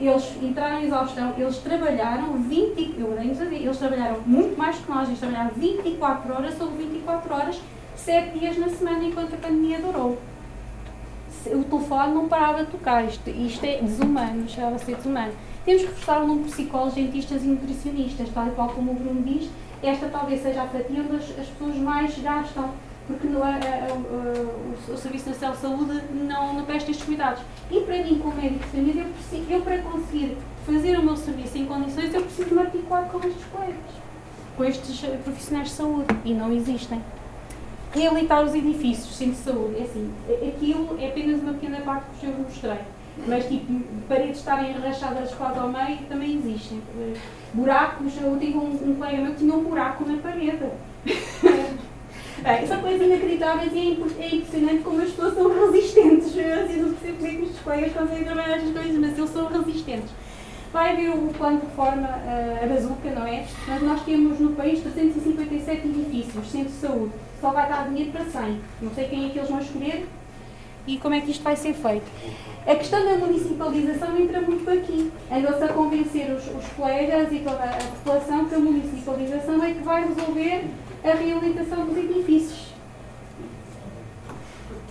Eles entraram em exaustão, eles trabalharam 20, eu eles trabalharam muito mais que nós, eles trabalharam 24 horas sobre 24 horas, 7 dias na semana enquanto a pandemia durou o telefone não parava de tocar. Isto, isto é desumano, chegava a ser desumano. Temos que reforçar de psicólogos, dentistas e nutricionistas, tal e qual como o Bruno diz. Esta talvez seja a fatia onde as, as pessoas mais gastam, porque no, a, a, a, o, o, Serviço Nacional de Saúde não, não presta estes cuidados. E para mim, como médico de família, eu, eu para conseguir fazer o meu serviço em condições, eu preciso me articular com estes colegas, com estes profissionais de saúde, e não existem reabilitar os edifícios, centros de saúde, é assim, aquilo é apenas uma pequena parte que eu mostrei. Mas, tipo, paredes estarem rachadas quase ao meio também existem. Buracos, eu tive um, um colega meu que tinha um buraco na parede. Bem, são coisas inacreditáveis e é, é impressionante como as pessoas são resistentes. Eu assim, não percebo como é que os colegas conseguem trabalhar estas coisas, mas eles são resistentes. Vai ver o plano de reforma, uh, a bazuca, não é? Mas nós temos no país 357 edifícios, centros de saúde só vai dar dinheiro para 100. Não sei quem é que eles vão escolher e como é que isto vai ser feito. A questão da municipalização entra muito aqui. Andou-se a convencer os, os colegas e toda a população que a municipalização é que vai resolver a reabilitação dos edifícios.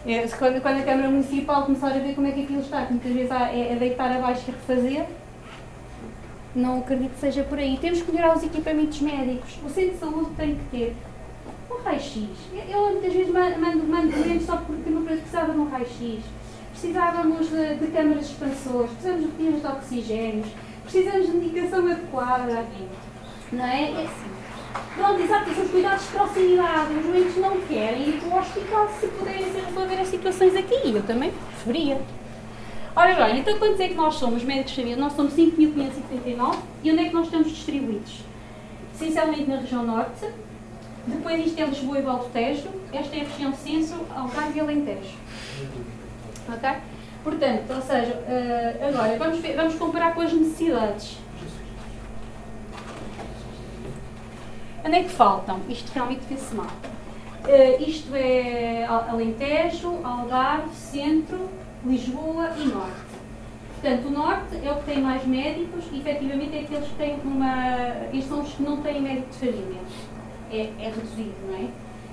É, quando, quando, a Câmara Municipal começar a ver como é que aquilo está, que muitas vezes é, é deitar abaixo e refazer, não acredito que seja por aí. Temos que melhorar os equipamentos médicos. O centro de saúde tem que ter um raio-x. Eu muitas vezes mando, mando doentes só porque não precisava de um raio-x. Precisávamos de, de câmaras expansoras, precisamos de tiras de oxigênio, precisamos de medicação adequada. Não é? É assim. Pronto, exato, são os cuidados de proximidade. Os doentes não querem ir para o hospital se puderem resolver as situações aqui. Eu também preferia. Ora bem, então quantos é que nós somos médicos de família? Nós somos 5.579 e onde é que nós estamos distribuídos? Essencialmente na região norte, depois isto é Lisboa e Valdo Tejo. Esta é a região Centro, Algarve e Alentejo. Ok? Portanto, ou seja, uh, agora vamos, ver, vamos comparar com as necessidades. Onde é que faltam? Isto realmente fez-se mal. Uh, isto é Alentejo, Algarve, Centro, Lisboa e Norte. Portanto, o Norte é o que tem mais médicos e, efetivamente, é aqueles que têm uma. Estes são os que não têm médico de família é, é reduzido, não é?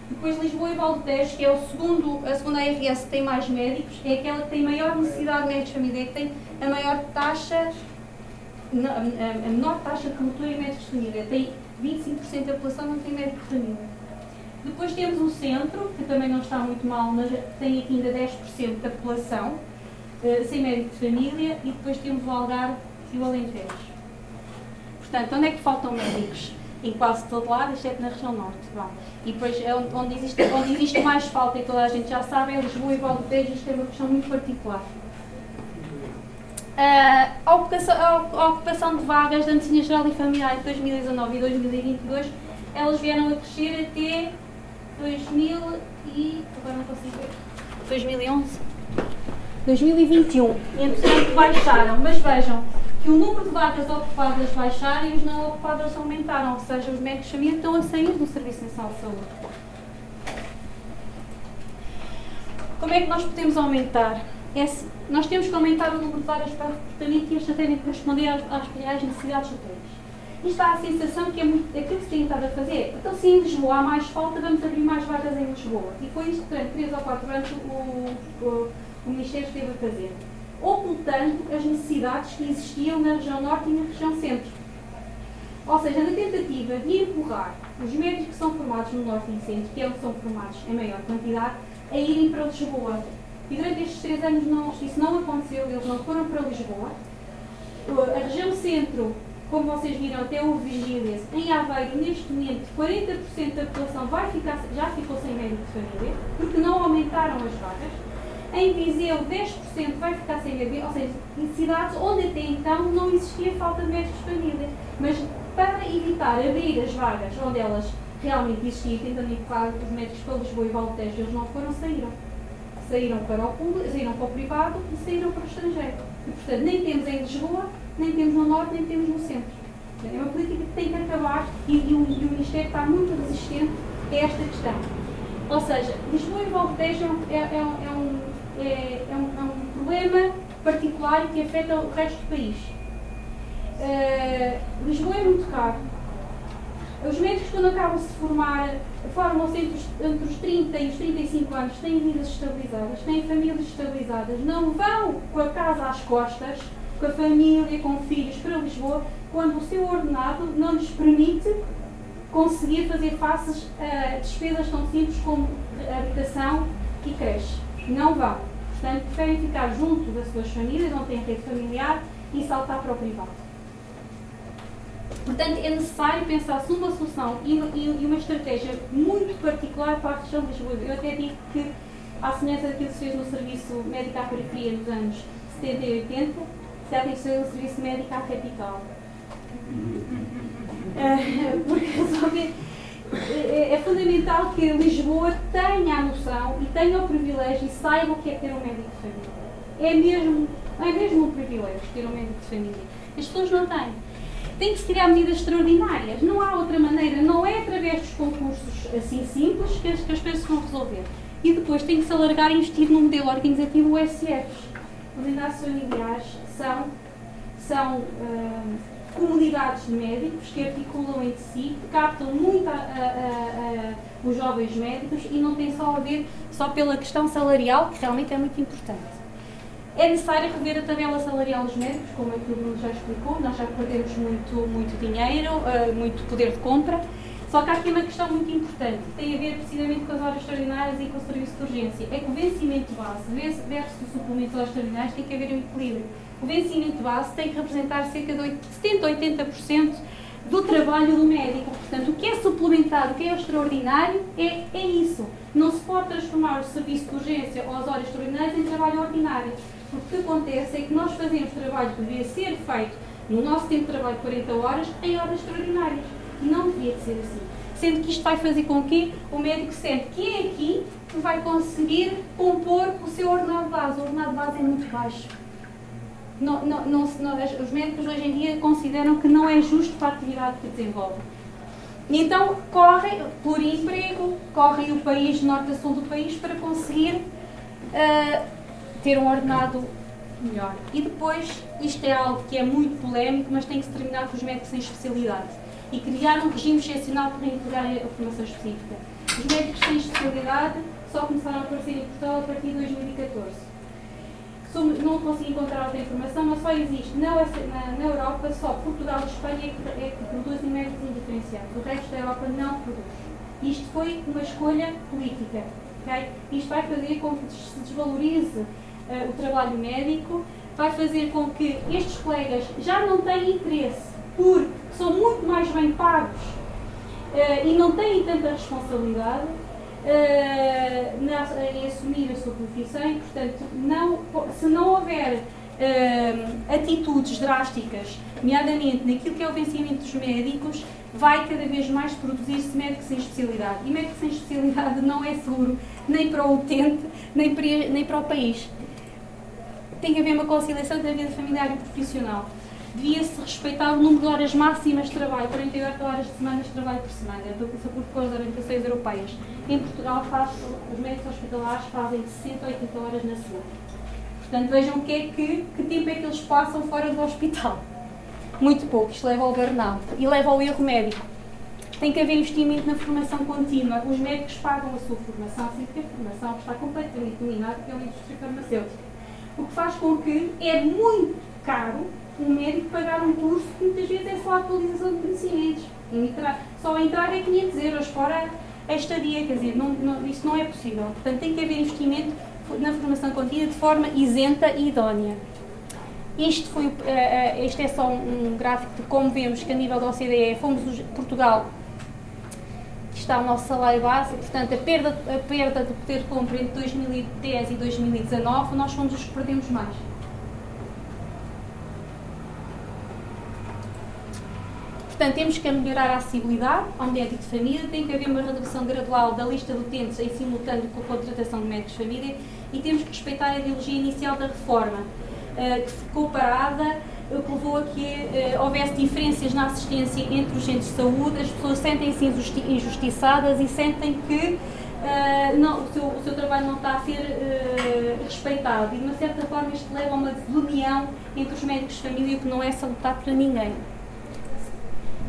Depois Lisboa e Valdez, que é o segundo, a segunda ARS que tem mais médicos, é aquela que tem maior necessidade de médicos de família, que tem a maior taxa, a menor taxa de cobertura em médicos de família. Tem 25% da população não tem médico de família. Depois temos o centro, que também não está muito mal, mas tem aqui ainda 10% da população uh, sem médico de família. E depois temos o Algarve e o Alentejo. Portanto, onde é que faltam médicos? Em quase todo lado, exceto na região norte. Bom, e depois é onde, onde, existe, onde existe mais falta, e toda a gente já sabe, é Lisboa e Valdepejo, isto é uma questão muito particular. Uh, a, ocupação, a, ocupação, de vagas da medicina geral e familiar de 2019 e 2022, elas vieram a crescer até 2000 e... agora não consigo ver. 2011? 2021. Entretanto, baixaram. Mas vejam que o número de vagas ocupadas baixaram e os não ocupadas aumentaram. Ou seja, os médicos família estão a sair do Serviço Nacional de Saúde. Como é que nós podemos aumentar? É, nós temos que aumentar o número de vagas para recrutamento e esta terem que responder às, às reais necessidades hotéis. Isto dá a sensação que é muito, aquilo que se tem estado a fazer. Então, se em Lisboa há mais falta, vamos abrir mais vagas em Lisboa. E foi isto durante 3 ou 4 anos o, o, o Ministério esteve a fazer. Ocultando as necessidades que existiam na região norte e na região centro. Ou seja, na tentativa de empurrar os médicos que são formados no norte e centro, que eles são formados em maior quantidade, a irem para Lisboa. E durante estes três anos não, isso não aconteceu, eles não foram para Lisboa. A região centro como vocês viram, até houve vigílias. Em Aveiro, neste momento, 40% da população vai ficar, já ficou sem médico de família, porque não aumentaram as vagas. Em Viseu, 10% vai ficar sem médico, ou seja, em cidades onde até então não existia falta de médicos de família. Mas para evitar abrir as vagas onde elas realmente existiam, tentando empurrar os médicos para Lisboa e Valdetejo, eles não foram, saíram. Saíram para o público, saíram para o privado e saíram para o estrangeiro. E, portanto, nem temos em Lisboa nem temos no Norte, nem temos no Centro. É uma política que tem que acabar e, e, o, e o Ministério está muito resistente a esta questão. Ou seja, Lisboa e Valdetejo é, é, é, é, é, um, é um problema particular que afeta o resto do país. Uh, Lisboa é muito caro. Os médicos, quando acabam de se formar, formam-se entre, entre, os 30 e os 35 anos, têm vidas estabilizadas, têm famílias estabilizadas, não vão com a casa às costas, com a família, com filhos para Lisboa, quando o seu ordenado não lhes permite conseguir fazer face a despesas tão simples como habitação e creche. Não vão. Portanto, preferem ficar junto das suas famílias, não têm rede familiar e saltar para o privado. Portanto, é necessário pensar-se uma solução e, e, e, uma estratégia muito particular para a região de Lisboa. Eu até digo que, à semelhança daquilo que se fez no Serviço Médico à Periferia nos anos 70 e 80, se tem que ser um serviço médico à capital. Eh, porque é, é fundamental que Lisboa tenha a noção e tenha o privilégio e saiba o que é ter um médico de família. É mesmo, é mesmo um privilégio ter um médico de família. As pessoas não têm. Tem que se criar medidas extraordinárias. Não há outra maneira. Não é através dos concursos assim simples que as, que as coisas vão resolver. E depois tem que se alargar e investir no modelo organizativo USFs. Unidades familiares são, são uh, comunidades de médicos que articulam entre si, captam muito a, a, a, os jovens médicos e não tem só a ver só pela questão salarial, que realmente é muito importante. É necessário rever a tabela salarial dos médicos, como aqui o Bruno já explicou, nós já perdemos muito, muito dinheiro, uh, muito poder de compra, só que há aqui uma questão muito importante, que tem a ver precisamente com as horas extraordinárias e com o serviço de urgência. É que o vencimento base versus o suplemento de horas extraordinárias tem que haver um equilíbrio. O vencimento base tem que representar cerca de 70 a 80% do trabalho do médico. Portanto, o que é suplementado, o que é extraordinário, é, é isso. Não se pode transformar o serviço de urgência ou as horas extraordinárias em trabalho ordinário. Porque o que acontece é que nós fazemos trabalho que devia ser feito no nosso tempo de trabalho de 40 horas em horas extraordinárias. Não devia de ser assim. Sendo que isto vai fazer com que o médico sente que é aqui que vai conseguir compor o seu ordenado base. O ordenado base é muito baixo. Não, não, não, os médicos hoje em dia consideram que não é justo para a atividade que desenvolvem. Então correm por emprego, correm o país, norte a sul do país, para conseguir uh, ter um ordenado melhor. E depois, isto é algo que é muito polémico, mas tem que se terminar com os médicos sem especialidade e criar um regime excepcional para integrar a formação específica. Os médicos sem especialidade só começaram a aparecer em Portugal a partir de 2014. Não consigo encontrar outra informação, mas só existe na, na, na Europa, só Portugal e Espanha é que, é produzem médicos indiferenciados. O resto da Europa não produz. Isto foi uma escolha política. Okay? Isto vai fazer com que se desvalorize uh, o trabalho médico, vai fazer com que estes colegas já não tenham interesse, porque são muito mais bem pagos uh, e não têm tanta responsabilidade uh, na, em assumir a sua profissão e, portanto, não, se não houver uh, atitudes drásticas, nomeadamente naquilo que é o vencimento dos médicos, vai cada vez mais produzir-se médicos sem especialidade. E médicos sem especialidade não é seguro nem para o utente, nem para, nem para o país. Tem que haver uma conciliação entre a vida familiar e profissional devia-se respeitar o número de horas máximas de trabalho, 48 horas de semana de trabalho por semana, de acordo com as orientações europeias. Em Portugal, faz, os médicos hospitalares fazem 60 ou 80 horas na semana. Portanto, vejam que, é que, que tempo é que eles passam fora do hospital. Muito pouco. Isto leva ao burnout e leva ao erro médico. Tem que haver investimento na formação contínua. Os médicos pagam a sua formação, assim que a formação está completamente dominada pela indústria farmacêutica. O que faz com que é muito caro um médico pagar um curso que muitas vezes é só a atualização de conhecimentos. Só entrar é 500 euros, fora a estadia, quer dizer, não, não, isso não é possível. Portanto, tem que haver investimento na formação contínua de forma isenta e idónea. Isto foi, uh, este é só um gráfico de como vemos que a nível da OCDE fomos Portugal, que está o nosso salário base, portanto a perda, a perda de poder de compra entre 2010 e 2019, nós fomos os que perdemos mais. Portanto, temos que melhorar a acessibilidade ao médico de família, tem que haver uma redução gradual da lista de utentes em simultâneo com a contratação de médicos de família e temos que respeitar a ideologia inicial da reforma, uh, que ficou parada, o que levou a que houvesse diferenças na assistência entre os centros de saúde, as pessoas sentem-se injustiçadas e sentem que não, o, seu, o, seu, trabalho não está a ser respeitado. E, de uma certa forma, isto leva a uma desunião entre os médicos de família, que não é salutar para ninguém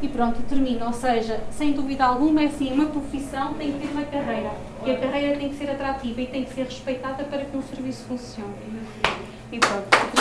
e pronto, termina. Ou seja, sem dúvida alguma, é assim, uma profissão tem que ter uma carreira. E a carreira tem que ser atrativa e tem que ser respeitada para que um serviço funcione. E pronto.